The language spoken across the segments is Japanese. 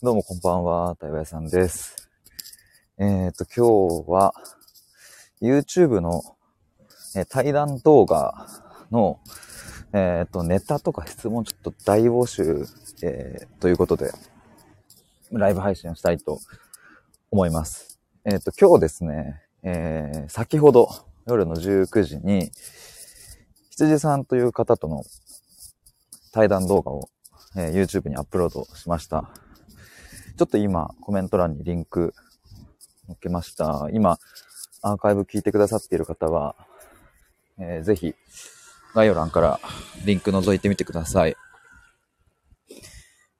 どうもこんばんは、対話屋さんです。えっ、と、今日は YouTube の、え対談動画の、えっ、と、ネタとか質問ちょっと大募集、えーということで、ライブ配信をしたいと思います。えっ、と、今日ですね、えー先ほど夜の19時に、羊さんという方との対談動画を、え YouTube にアップロードしました。ちょっと今、コメント欄にリンク載っけました。今、アーカイブ聞いてくださっている方は、えーぜひ、概要欄からリンク覗いてみてください。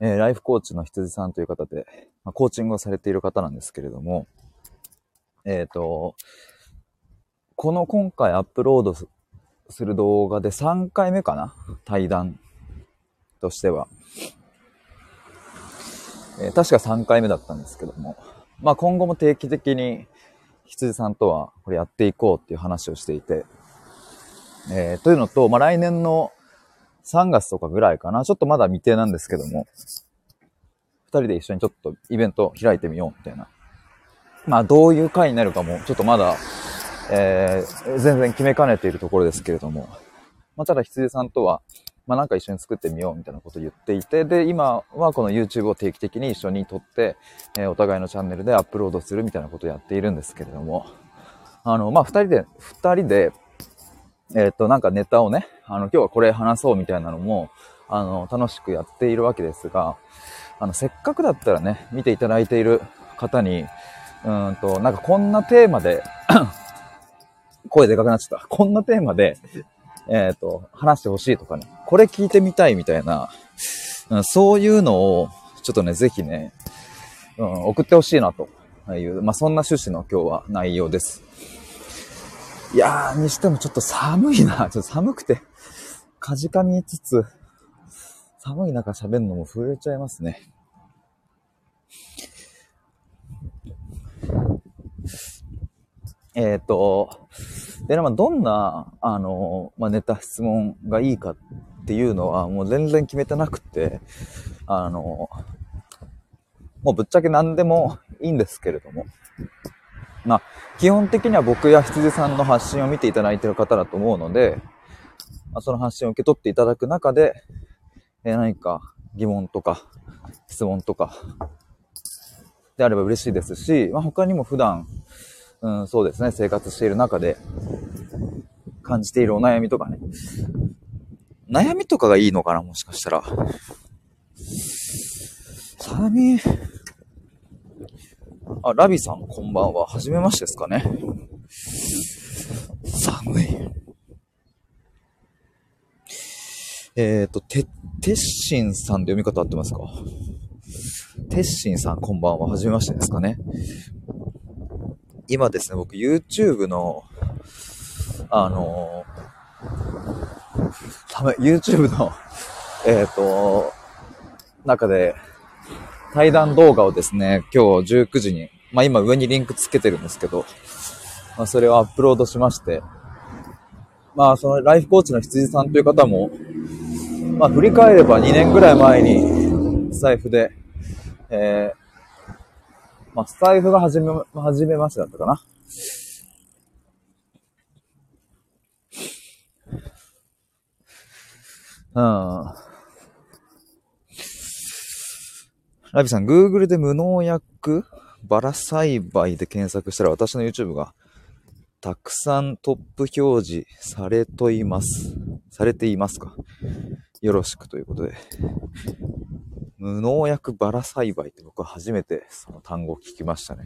えーライフコーチの羊さんという方で、まあ、コーチングをされている方なんですけれども、えっ、と、この今回アップロードする動画で3回目かな？対談としては。えー確か3回目だったんですけども、まあ今後も定期的に羊さんとはこれやっていこうっていう話をしていて、えーというのと、まあ来年の3月とかぐらいかな、ちょっとまだ未定なんですけども、2人で一緒にちょっとイベント開いてみようみたいな。まあどういう回になるかもちょっとまだ、えー全然決めかねているところですけれども、まあただ羊さんとは、まあなんか一緒に作ってみようみたいなことを言っていて、で、今はこの YouTube を定期的に一緒に撮って、えーお互いのチャンネルでアップロードするみたいなことをやっているんですけれども、あの、まあ二人で、二人で、えっ、と、なんかネタをね、あの、今日はこれ話そうみたいなのも、あの、楽しくやっているわけですが、あの、せっかくだったらね、見ていただいている方に、うんと、なんかこんなテーマで、声でかくなっちゃった。こんなテーマで、えっ、と、話してほしいとかね、これ聞いてみたいみたいな、うんそういうのを、ちょっとね、ぜひね、うん、送ってほしいなという、まあ、そんな趣旨の今日は内容です。いやー、にしてもちょっと寒いな。ちょっと寒くて、かじかみつつ、寒い中喋るのも震えちゃいますね。えっ、と、で、まあ、どんな、あの、まあ、ネタ質問がいいかっていうのは、もう全然決めてなくて、あの、もうぶっちゃけ何でもいいんですけれども、まあ、基本的には僕や羊さんの発信を見ていただいている方だと思うので、まあ、その発信を受け取っていただく中で、えー何か疑問とか質問とかであれば嬉しいですし、まあ、他にも普段、うん、そうですね、生活している中で感じているお悩みとかね。悩みとかがいいのかな、もしかしたら。寒い。あ、ラビさん、こんばんは。はじめましてですかね。寒い。えっ、ー、と、て、てっしんさんで読み方合ってますか？てっしんさん、こんばんは。はじめましてですかね。今ですね、僕 YouTube の、あのー、寒い、YouTube の、えっ、と、中で、対談動画をですね、今日19時に、まあ今上にリンクつけてるんですけど、まあそれをアップロードしまして、まあそのライフコーチの羊さんという方も、まあ振り返れば2年ぐらい前に、スタイフで、えー、まあスタイフが始め、始めましてだったかな。うん。ラビさん、Google で無農薬バラ栽培で検索したら私の YouTube がたくさんトップ表示されといます。されていますかよろしくということで。無農薬バラ栽培って僕は初めてその単語を聞きましたね。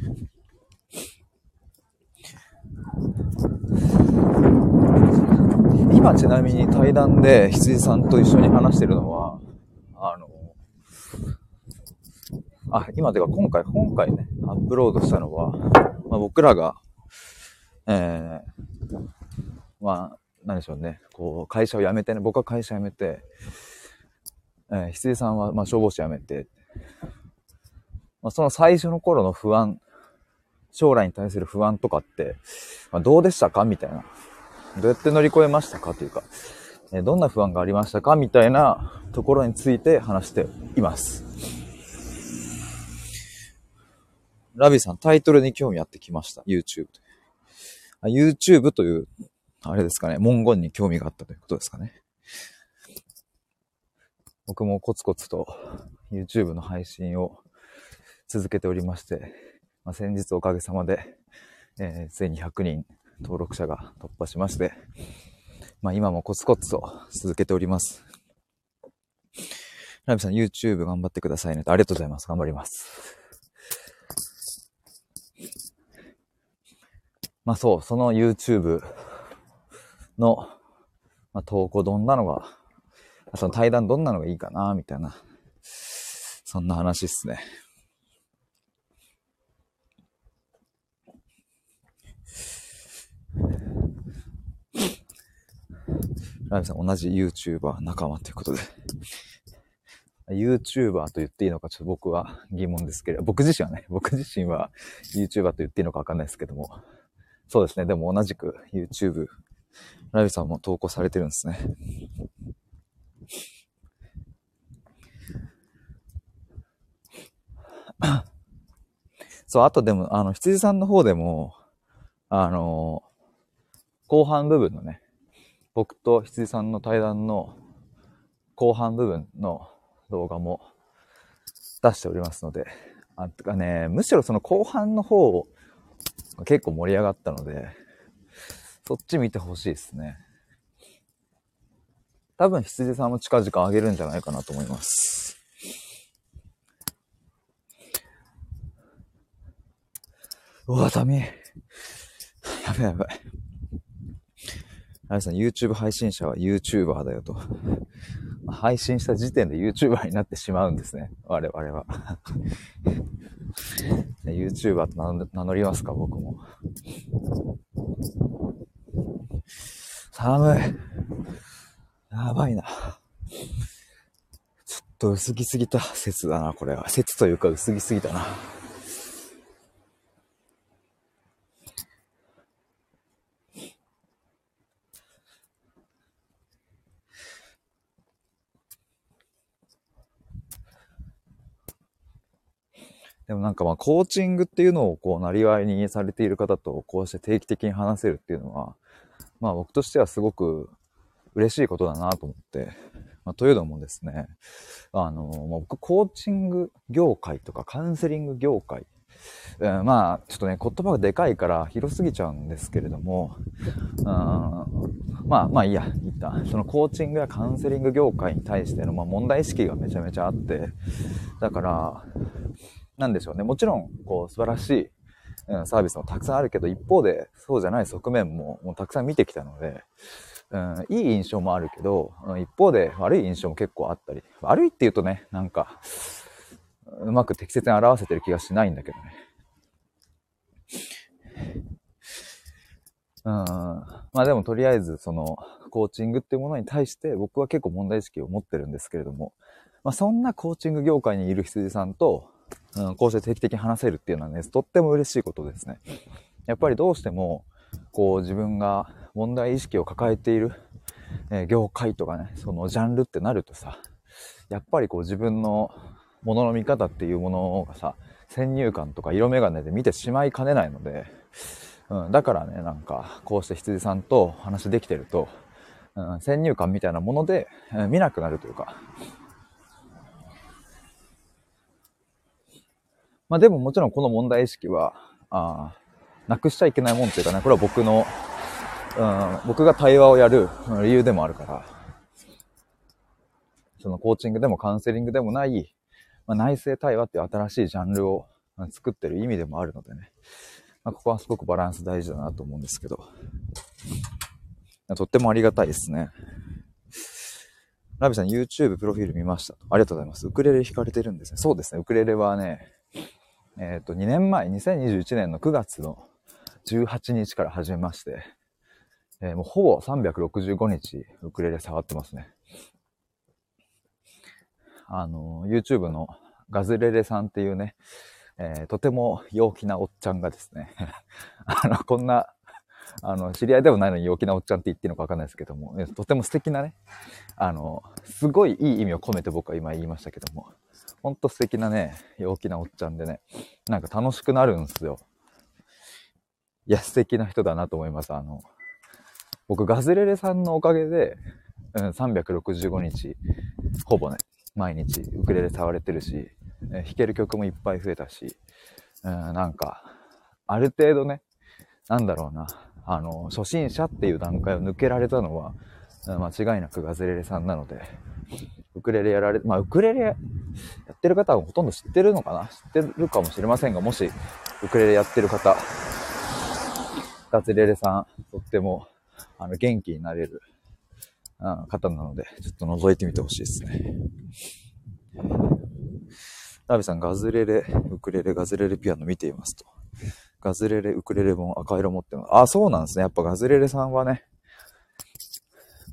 ちなみに対談で羊さんと一緒に話してるのは、あの、あ、今てか今回、今回ね、アップロードしたのは、まあ、僕らが、えー、まあ、何でしょうね、こう、会社を辞めてね、僕は会社辞めて、えー、羊さんは、まあ、消防士辞めて、まあ、その最初の頃の不安、将来に対する不安とかって、まあ、どうでしたか？みたいな。どうやって乗り越えましたかというか、えどんな不安がありましたかみたいなところについて話しています。ラビさん、タイトルに興味あってきました。YouTube。YouTube という、あれですかね、文言に興味があったということですかね。僕もコツコツと YouTube の配信を続けておりまして、まあ、先日おかげさまで、えー、ついに100人登録者が突破しまして、まあ今もコツコツと続けております。ラビさん YouTube 頑張ってくださいねありがとうございます。頑張ります。まあそう、その YouTube の、まあ、投稿どんなのが、その対談どんなのがいいかな、みたいな、そんな話っすね。ラミさん同じ YouTuber 仲間ということで。YouTuber と言っていいのかちょっと僕は疑問ですけれど、僕自身はね、僕自身は YouTuber と言っていいのかわかんないですけども、そうですね、でも同じく YouTube、ラビさんも投稿されてるんですね。そう、あとでも、あの、羊さんの方でも、あの、後半部分のね、僕と羊さんの対談の後半部分の動画も出しておりますので、あ、てかね、むしろその後半の方結構盛り上がったので、そっち見てほしいですね。多分羊さんも近々上げるんじゃないかなと思います。うわ、ダメ。やばいやばい。あれさん、YouTube 配信者は YouTuber だよと。配信した時点で YouTuber になってしまうんですね。我々は。YouTuber と名乗りますか、僕も。寒い。やばいな。ちょっと薄着すぎた説だな、これは。説というか薄着すぎたな。でもなんかまあコーチングっていうのをこう、なりわいにされている方とこうして定期的に話せるっていうのは、まあ僕としてはすごく嬉しいことだなと思って、まあ、というのもですね、あの、まあ、僕コーチング業界とかカウンセリング業界、えー、まあちょっとね、言葉がでかいから広すぎちゃうんですけれども、うんまあまあいいや、一旦、そのコーチングやカウンセリング業界に対しての、まあ、問題意識がめちゃめちゃあって、だから、なんでしょうね。もちろん、こう、素晴らしい、うん、サービスもたくさんあるけど、一方で、そうじゃない側面も、もうたくさん見てきたので、うん、いい印象もあるけど、うん、一方で悪い印象も結構あったり、悪いって言うとね、なんか、うまく適切に表せてる気がしないんだけどね。うん、まあでもとりあえずそのコーチングっていうものに対して僕は結構問題意識を持ってるんですけれども、まあそんなコーチング業界にいる羊さんと、うん、こうして定期的に話せるっていうのはね、とっても嬉しいことですね。やっぱりどうしても、こう自分が問題意識を抱えている、えー、業界とかね、そのジャンルってなるとさ、やっぱりこう自分のものの見方っていうものがさ、先入観とか色眼鏡で見てしまいかねないので、うん、だからね、なんか、こうして羊さんと話できてると、うん、先入観みたいなもので、えー、見なくなるというか、まあでももちろんこの問題意識は、あなくしちゃいけないもんっていうかね、これは僕の、うん、僕が対話をやる理由でもあるから、そのコーチングでもカウンセリングでもない、まあ、内政対話っていう新しいジャンルを作ってる意味でもあるのでね、まあ、ここはすごくバランス大事だなと思うんですけど、とってもありがたいですね。ラビさん YouTube プロフィール見ました。ありがとうございます。ウクレレ弾かれてるんですね。そうですね。ウクレレはね、えっ、ー、と、2年前、2021年の9月の18日から始めまして、えー、もうほぼ365日ウクレレ触ってますね。あの、YouTube のガズレレさんっていうね、えー、とても陽気なおっちゃんがですね、あの、こんな、あの、知り合いでもないのに陽気なおっちゃんって言っていいのかわかんないですけども、とても素敵なね、あの、すごいいい意味を込めて僕は今言いましたけども、ほんと素敵なね、陽気なおっちゃんでね、なんか楽しくなるんすよ。いや、素敵な人だなと思います。あの、僕、ガズレレさんのおかげで、うん、365日、ほぼね、毎日ウクレレ触れてるし、え弾ける曲もいっぱい増えたし、うん、なんか、ある程度ね、なんだろうな、あの、初心者っていう段階を抜けられたのは、間違いなくガズレレさんなので、ウクレレやられ、まあ、ウクレレやってる方はほとんど知ってるのかな？知ってるかもしれませんが、もし、ウクレレやってる方、ガズレレさん、とっても、あの、元気になれる、うん、方なので、ちょっと覗いてみてほしいですね。ラビさん、ガズレレ、ウクレレ、ガズレレピアノ見ていますと。ガズレレ、ウクレレ本赤色持ってます。あ、そうなんですね。やっぱガズレレさんはね、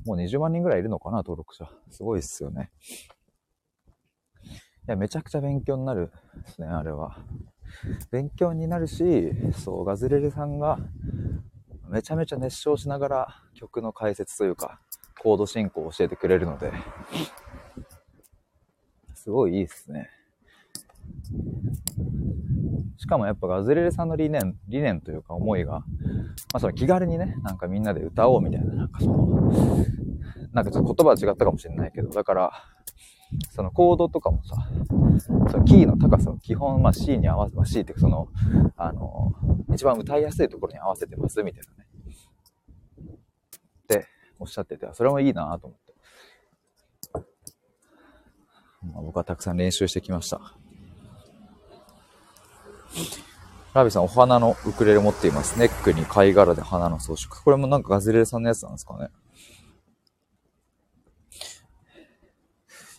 もう20万人ぐらいいるのかな、登録者。すごいっすよね。いや、めちゃくちゃ勉強になるですね、あれは。勉強になるし、そう、ガズレレさんが、めちゃめちゃ熱唱しながら曲の解説というか、コード進行を教えてくれるので、すごいいいっすね。しかもやっぱガズレレさんの理念、理念というか思いが、まあその気軽にね、なんかみんなで歌おうみたいな、なんかその、なんかちょっと言葉は違ったかもしれないけど、だから、そのコードとかもさ、そのキーの高さを基本、まあ C に合わせ、まあ C っていうその、あの、一番歌いやすいところに合わせてますみたいなね。っておっしゃってて、それもいいなと思って。まあ、僕はたくさん練習してきました。ラビさん、お花のウクレレ持っています。ネックに貝殻で花の装飾。これもなんかガズレレさんのやつなんですかね。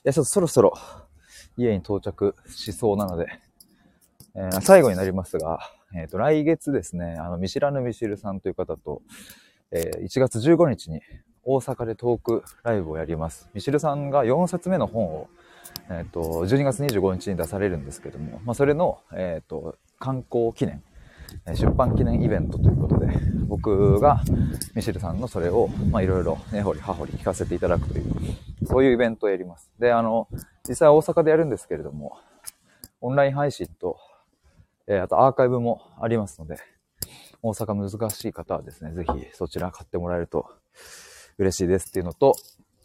いや、ちょっとそろそろ家に到着しそうなので、えー、最後になりますが、えっ、ー、と、来月ですね、あの、見知らぬミシルさんという方と、えー、1月15日に大阪でトークライブをやります。ミシルさんが4冊目の本をえっ、ー、と、12月25日に出されるんですけども、まあ、それの、えっ、ー、と、観光記念、出版記念イベントということで、僕がミシェルさんのそれを、まあ、いろいろ根掘り葉掘り聞かせていただくという、そういうイベントをやります。で、あの、実際大阪でやるんですけれども、オンライン配信と、えー、あとアーカイブもありますので、大阪難しい方はですね、ぜひそちら買ってもらえると嬉しいですっていうのと、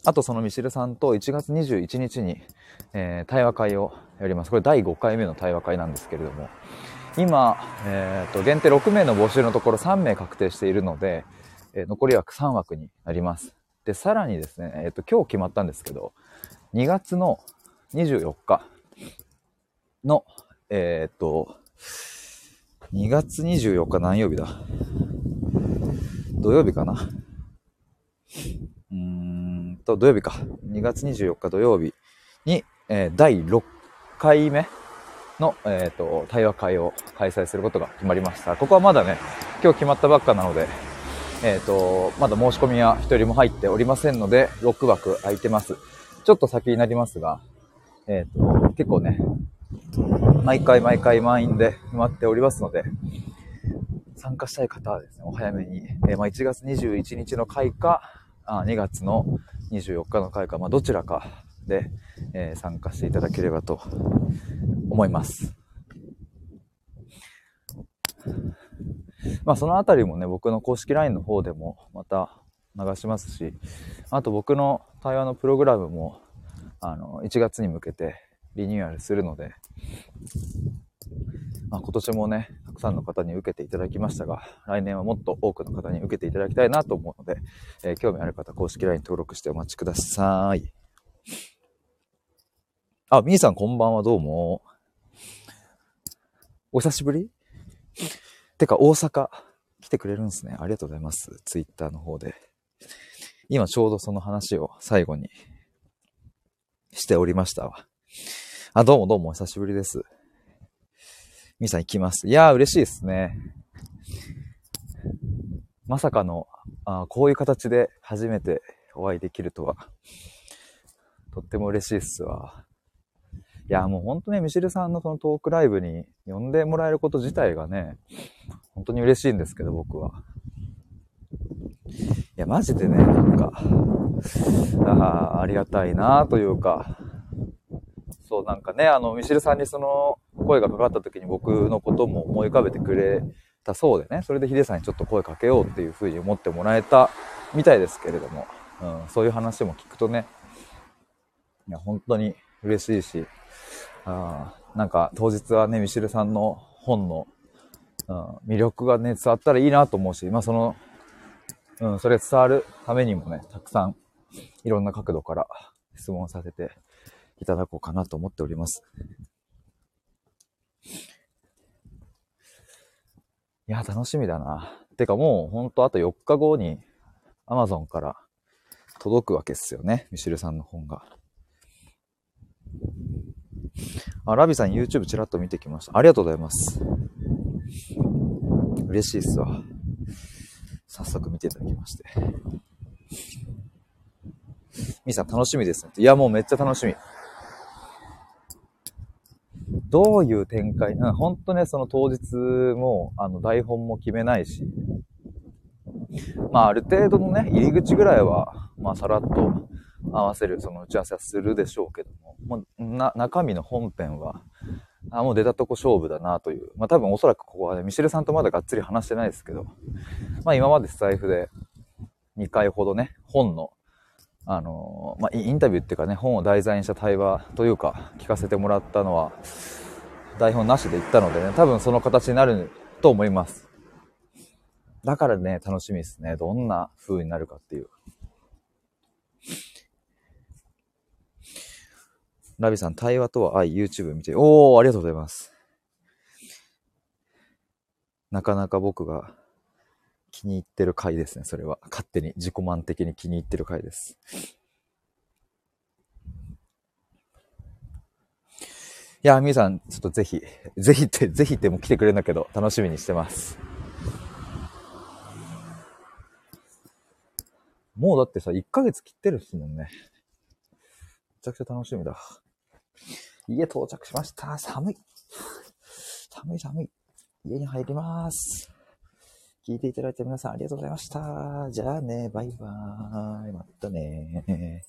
あとそのミシルさんと1月21日に、えー、対話会をやります。これ第5回目の対話会なんですけれども、今、えー、と限定6名の募集のところ3名確定しているので、えー、残り枠3枠になります。で、さらにですね、えっ、と、今日決まったんですけど、2月の24日の、えっ、と、2月24日何曜日だ？土曜日かな？と、土曜日か。2月24日土曜日に、えー、第6回目の、えっ、ー、と、対話会を開催することが決まりました。ここはまだね、今日決まったばっかなので、えっ、ー、と、まだ申し込みは一人も入っておりませんので、6枠空いてます。ちょっと先になりますが、えっ、と、結構ね、毎回毎回満員で埋まっておりますので、参加したい方はですね、お早めに、えー、まあ、1月21日の回か、あ2月の24日の回か、まあ、どちらかで、えー、参加していただければと思います。まあ、そのあたりもね、僕の公式 LINE の方でもまた流しますし、あと僕の対話のプログラムも、あの、1月に向けてリニューアルするので、まあ、今年もね、くさんの方に受けていただきましたが、来年はもっと多くの方に受けていただきたいなと思うので、えー、興味ある方、公式 LINE 登録してお待ちください。あ、みーさんこんばんは、どうも。お久しぶり？てか、大阪来てくれるんですね。ありがとうございます。ツイッターの方で。今ちょうどその話を最後にしておりましたわ。あ、どうもどうもお久しぶりです。みさん行きます。いやー、嬉しいですね。まさかの、あこういう形で初めてお会いできるとは、とっても嬉しいっすわ。いや、もう本当ね、ミシルさんのそのトークライブに呼んでもらえること自体がね、本当に嬉しいんですけど、僕は。いや、マジでね、なんか、ああ、ありがたいなというか、う、なんかね、あの、ミシルさんにその声がかかった時に僕のことも思い浮かべてくれたそうでね、それでヒデさんにちょっと声かけようっていうふうに思ってもらえたみたいですけれども、うん、そういう話も聞くとね、いや、本当に嬉しいし、あなんか当日はね、ミシルさんの本の、うん、魅力がね、伝わったらいいなと思うし、まあその、うん、それ伝わるためにもね、たくさんいろんな角度から質問させていただこうかなと思っております。いや、楽しみだな。てかもうほんとあと4日後に Amazon から届くわけっすよね。ミシルさんの本が。あ、ラビさん YouTube ちらっと見てきました。ありがとうございます。嬉しいっすわ。早速見ていただきまして。みーさん楽しみですね。いや、もうめっちゃ楽しみ。どういう展開、うん、ほんとね、その当日も、あの、台本も決めないし、まあ、ある程度のね、入り口ぐらいは、まあ、さらっと合わせる、その打ち合わせはするでしょうけども、もうな、中身の本編は、あ、もう出たとこ勝負だなという。まあ、多分おそらくここはね、ミシェルさんとまだがっつり話してないですけど、まあ、今までスタイフで2回ほどね、本のあの、まあ、インタビューっていうかね、本を題材にした対話というか、聞かせてもらったのは、台本なしで言ったのでね、多分その形になると思います。だからね、楽しみですね。どんな風になるかっていう。ラビさん、対話とは愛、YouTube 見て、おー、ありがとうございます。なかなか僕が気に入ってる回ですね、それは。勝手に、自己満的に気に入ってる回です。いや、みーさん、ちょっとぜひ、ぜひって、ぜひっても来てくれるんだけど、楽しみにしてます。もうだってさ、1ヶ月切ってるっすもんね。めちゃくちゃ楽しみだ。家到着しました。寒い。寒い寒い。家に入ります。聞いていただいた皆さんありがとうございました。じゃあね、バイバーイ。またね